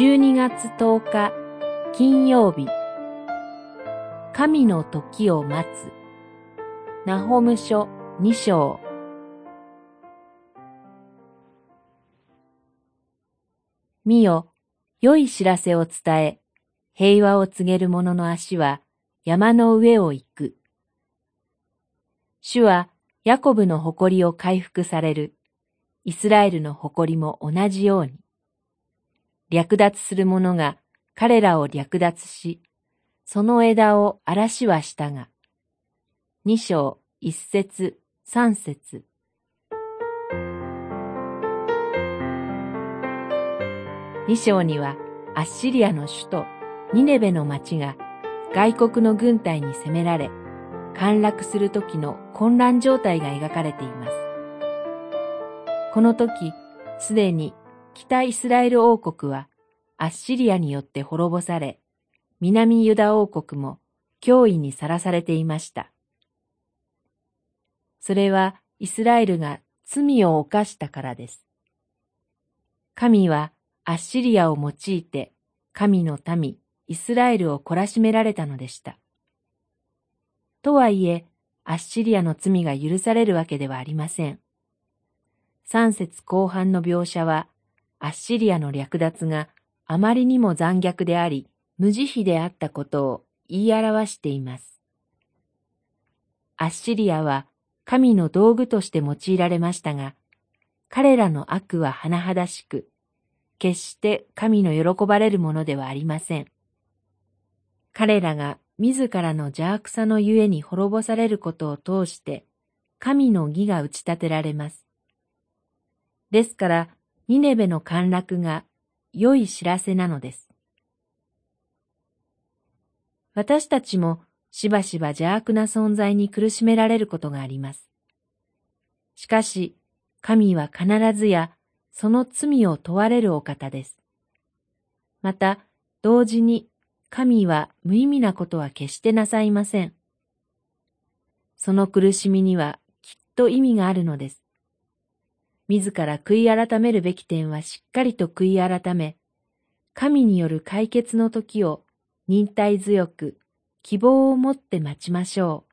12月10日金曜日神の時を待つナホム書2章見よ、良い知らせを伝え、平和を告げる者の足は山の上を行く。主はヤコブの誇りを回復される。イスラエルの誇りも同じように。略奪する者が彼らを略奪し、その枝を嵐はしたが。二章一節三節二章にはアッシリアの首都ニネベの町が外国の軍隊に攻められ、陥落する時の混乱状態が描かれています。この時、すでに北イスラエル王国はアッシリアによって滅ぼされ、南ユダ王国も脅威にさらされていました。それはイスラエルが罪を犯したからです。神はアッシリアを用いて神の民イスラエルを懲らしめられたのでした。とはいえ、アッシリアの罪が許されるわけではありません。三節後半の描写は、アッシリアの略奪があまりにも残虐であり、無慈悲であったことを言い表しています。アッシリアは神の道具として用いられましたが、彼らの悪は甚だしく、決して神の喜ばれるものではありません。彼らが自らの邪悪さのゆえに滅ぼされることを通して、神の義が打ち立てられます。ですから、ニネベの陥落が良い知らせなのです。私たちもしばしば邪悪な存在に苦しめられることがあります。しかし、神は必ずやその罪を問われるお方です。また、同時に神は無意味なことは決してなさいません。その苦しみにはきっと意味があるのです。自ら悔い改めるべき点はしっかりと悔い改め、神による解決の時を忍耐強く希望を持って待ちましょう。